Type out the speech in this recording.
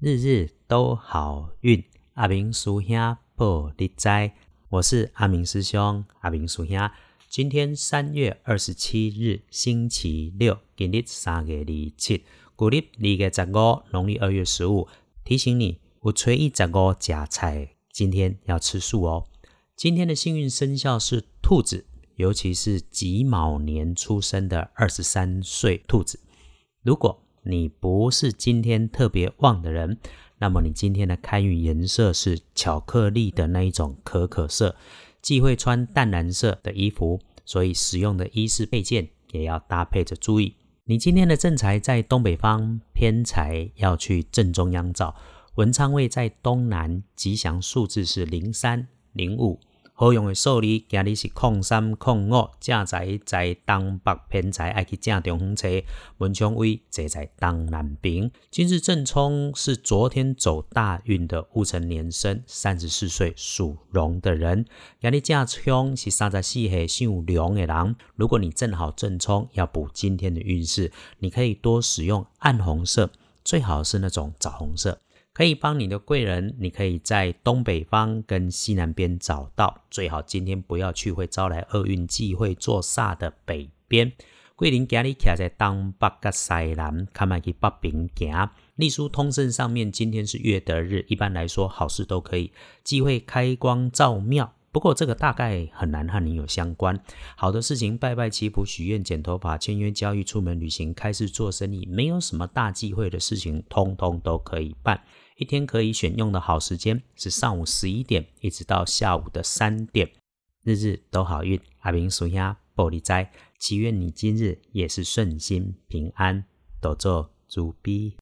日日都好运，阿明师兄报你知，我是阿明师兄，阿明师兄。今天三月二十七日，星期六，今日三月二七，古历二月十五，农历二月十五。提醒你，我初一十五加菜，今天要吃素哦。今天的幸运生肖是兔子，尤其是己卯年出生的二十三岁兔子。如果你不是今天特别旺的人，那么你今天的开运颜色是巧克力的那一种可可色，忌讳穿淡蓝色的衣服，所以使用的衣饰配件也要搭配着注意。你今天的正财在东北方，偏财要去正中央找，文昌位在东南，吉祥数字是零三零五。好用的数字，今日是空三空五，正在在东北偏财，爱去正中方车。文昌位坐在东南边。今日正冲是昨天走大运的戊辰年生，三十四岁属龙的人。今日正冲是三十四岁属龙的人。如果你正好正冲，要补今天的运势，你可以多使用暗红色，最好是那种枣红色。可以帮你的贵人，你可以在东北方跟西南边找到。最好今天不要去会招来厄运忌讳做煞的北边。桂林家里徛在东北跟西南，看卖去北边行。隶书通胜上面，今天是月德日，一般来说好事都可以忌讳开光照庙。不过这个大概很难和你有相关。好的事情，拜拜祈福、许愿、剪头发、签约交易、出门旅行、开市做生意，没有什么大忌讳的事情，通通都可以办。一天可以选用的好时间是上午十一点一直到下午的三点，日日都好运。阿明属鸭玻璃斋，祈愿你今日也是顺心平安，多做主逼。